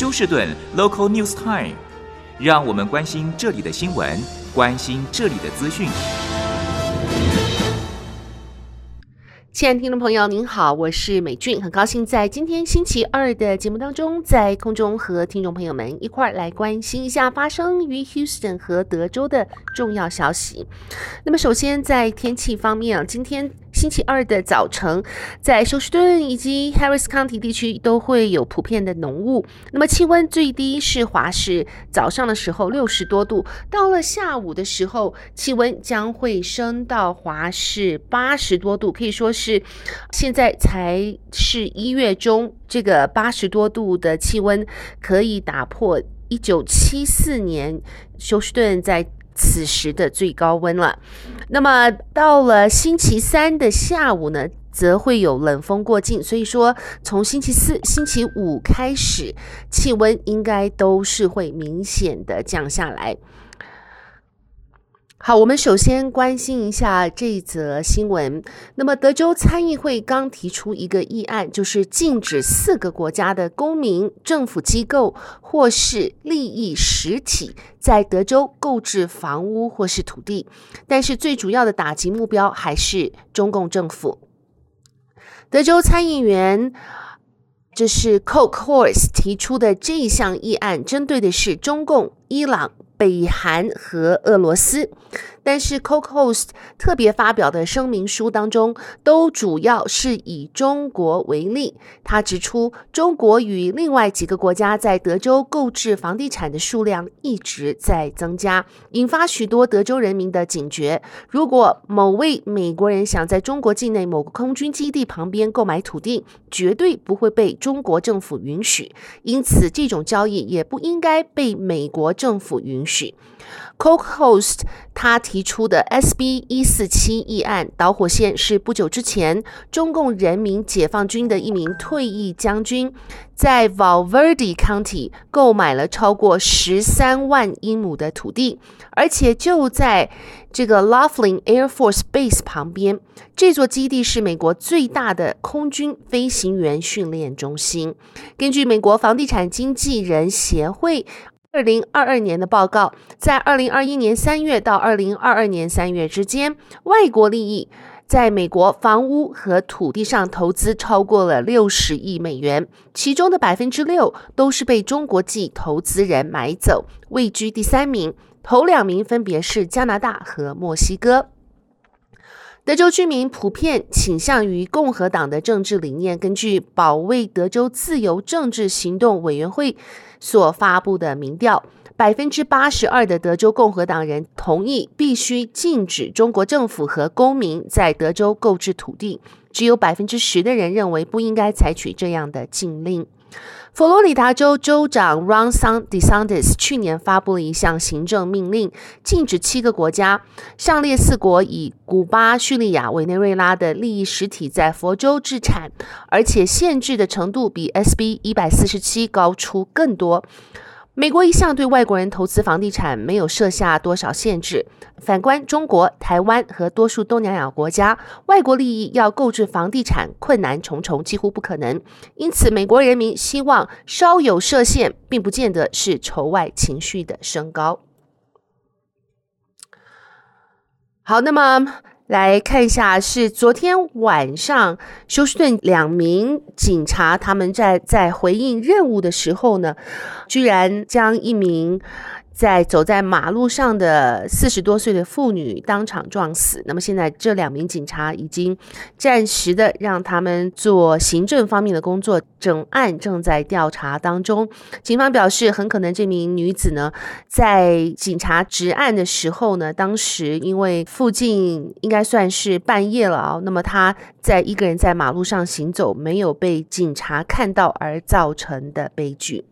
休士顿 Local News Time，让我们关心这里的新闻，关心这里的资讯。亲爱的听众朋友，您好，我是美俊，很高兴在今天星期二的节目当中，在空中和听众朋友们一块来关心一下发生于 Houston 和德州的重要消息。那么，首先在天气方面啊，今天。星期二的早晨，在休斯顿以及 Harris County 地区都会有普遍的浓雾。那么气温最低是华氏早上的时候六十多度，到了下午的时候，气温将会升到华氏八十多度，可以说是现在才是一月中，这个八十多度的气温可以打破一九七四年休斯顿在。此时的最高温了。那么到了星期三的下午呢，则会有冷风过境，所以说从星期四、星期五开始，气温应该都是会明显的降下来。好，我们首先关心一下这则新闻。那么，德州参议会刚提出一个议案，就是禁止四个国家的公民、政府机构或是利益实体在德州购置房屋或是土地。但是，最主要的打击目标还是中共政府。德州参议员这是 Coke Horse 提出的这一项议案，针对的是中共、伊朗。北韩和俄罗斯，但是 c o c o s t 特别发表的声明书当中，都主要是以中国为例。他指出，中国与另外几个国家在德州购置房地产的数量一直在增加，引发许多德州人民的警觉。如果某位美国人想在中国境内某个空军基地旁边购买土地，绝对不会被中国政府允许，因此这种交易也不应该被美国政府允许。Coke Host 他提出的 SB 一四七议案导火线是不久之前，中共人民解放军的一名退役将军在 Val Verde County 购买了超过十三万英亩的土地，而且就在这个 Laughlin Air Force Base 旁边。这座基地是美国最大的空军飞行员训练中心。根据美国房地产经纪人协会。二零二二年的报告，在二零二一年三月到二零二二年三月之间，外国利益在美国房屋和土地上投资超过了六十亿美元，其中的百分之六都是被中国籍投资人买走，位居第三名，头两名分别是加拿大和墨西哥。德州居民普遍倾向于共和党的政治理念。根据保卫德州自由政治行动委员会所发布的民调，百分之八十二的德州共和党人同意必须禁止中国政府和公民在德州购置土地，只有百分之十的人认为不应该采取这样的禁令。佛罗里达州州长 Ron DeSantis 去年发布了一项行政命令，禁止七个国家，上列四国以古巴、叙利亚、委内瑞拉的利益实体在佛州置产，而且限制的程度比 SB 一百四十七高出更多。美国一向对外国人投资房地产没有设下多少限制，反观中国、台湾和多数东南亚国家，外国利益要购置房地产困难重重，几乎不可能。因此，美国人民希望稍有设限，并不见得是仇外情绪的升高。好，那么。来看一下，是昨天晚上休斯顿两名警察，他们在在回应任务的时候呢，居然将一名。在走在马路上的四十多岁的妇女当场撞死。那么现在这两名警察已经暂时的让他们做行政方面的工作，整案正在调查当中。警方表示，很可能这名女子呢，在警察执案的时候呢，当时因为附近应该算是半夜了啊，那么她在一个人在马路上行走，没有被警察看到而造成的悲剧。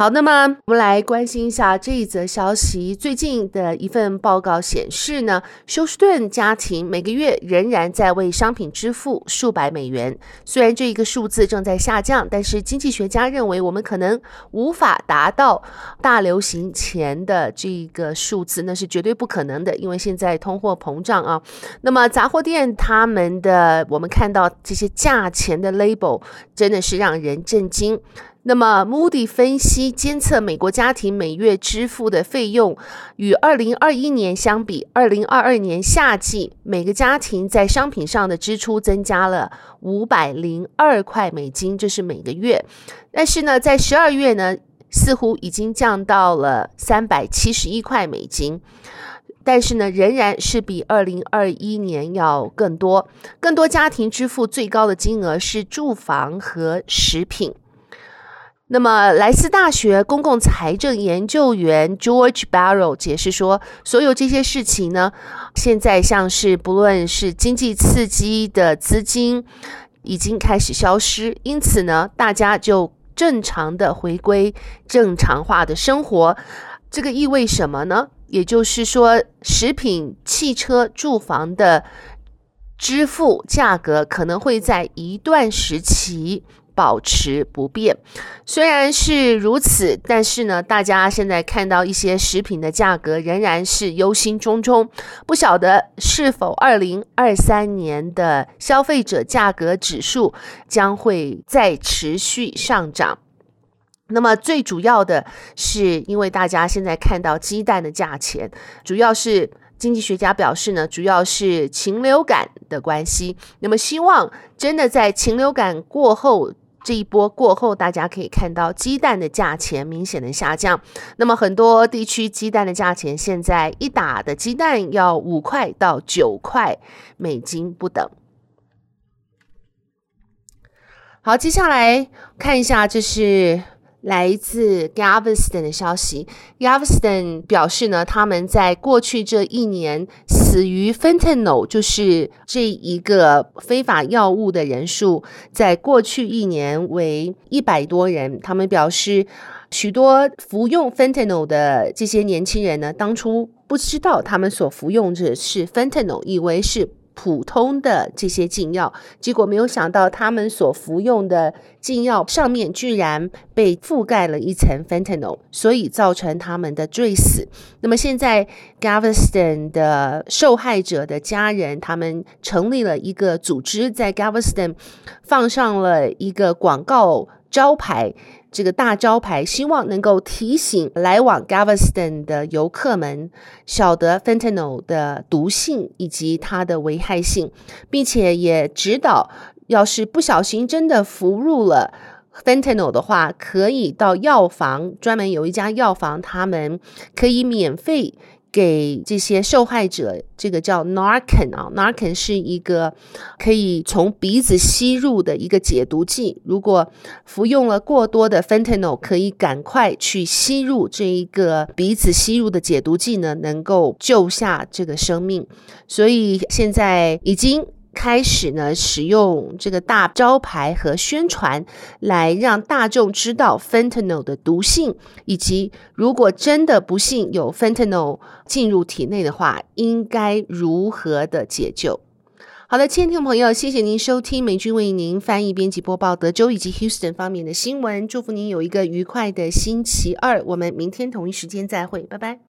好，那么我们来关心一下这一则消息。最近的一份报告显示呢，休斯顿家庭每个月仍然在为商品支付数百美元。虽然这一个数字正在下降，但是经济学家认为我们可能无法达到大流行前的这个数字，那是绝对不可能的，因为现在通货膨胀啊。那么杂货店他们的我们看到这些价钱的 label 真的是让人震惊。那么，Moody 分析监测美国家庭每月支付的费用，与二零二一年相比，二零二二年夏季每个家庭在商品上的支出增加了五百零二块美金，这是每个月。但是呢，在十二月呢，似乎已经降到了三百七十一块美金，但是呢，仍然是比二零二一年要更多。更多家庭支付最高的金额是住房和食品。那么，莱斯大学公共财政研究员 George Barrow 解释说，所有这些事情呢，现在像是不论是经济刺激的资金已经开始消失，因此呢，大家就正常的回归正常化的生活。这个意味什么呢？也就是说，食品、汽车、住房的支付价格可能会在一段时期。保持不变，虽然是如此，但是呢，大家现在看到一些食品的价格仍然是忧心忡忡，不晓得是否二零二三年的消费者价格指数将会再持续上涨。那么最主要的是，因为大家现在看到鸡蛋的价钱，主要是经济学家表示呢，主要是禽流感的关系。那么希望真的在禽流感过后。这一波过后，大家可以看到鸡蛋的价钱明显的下降。那么很多地区鸡蛋的价钱现在一打的鸡蛋要五块到九块美金不等。好，接下来看一下，这是。来自 Gaveston 的消息，Gaveston 表示呢，他们在过去这一年死于 Fentanyl，就是这一个非法药物的人数，在过去一年为一百多人。他们表示，许多服用 Fentanyl 的这些年轻人呢，当初不知道他们所服用的是 Fentanyl，以为是。普通的这些禁药，结果没有想到，他们所服用的禁药上面居然被覆盖了一层 fentanyl，所以造成他们的坠死。那么现在，Gaveston 的受害者的家人，他们成立了一个组织，在 Gaveston 放上了一个广告招牌。这个大招牌，希望能够提醒来往 Gaveston 的游客们晓得 Fentanyl 的毒性以及它的危害性，并且也指导，要是不小心真的服入了 Fentanyl 的话，可以到药房，专门有一家药房，他们可以免费。给这些受害者，这个叫 Narcan 啊，Narcan 是一个可以从鼻子吸入的一个解毒剂。如果服用了过多的 Fentanyl，可以赶快去吸入这一个鼻子吸入的解毒剂呢，能够救下这个生命。所以现在已经。开始呢，使用这个大招牌和宣传，来让大众知道 Fentanyl 的毒性，以及如果真的不幸有 Fentanyl 进入体内的话，应该如何的解救。好的，亲爱的听众朋友，谢谢您收听美军为您翻译、编辑、播报德州以及 Houston 方面的新闻。祝福您有一个愉快的星期二。我们明天同一时间再会，拜拜。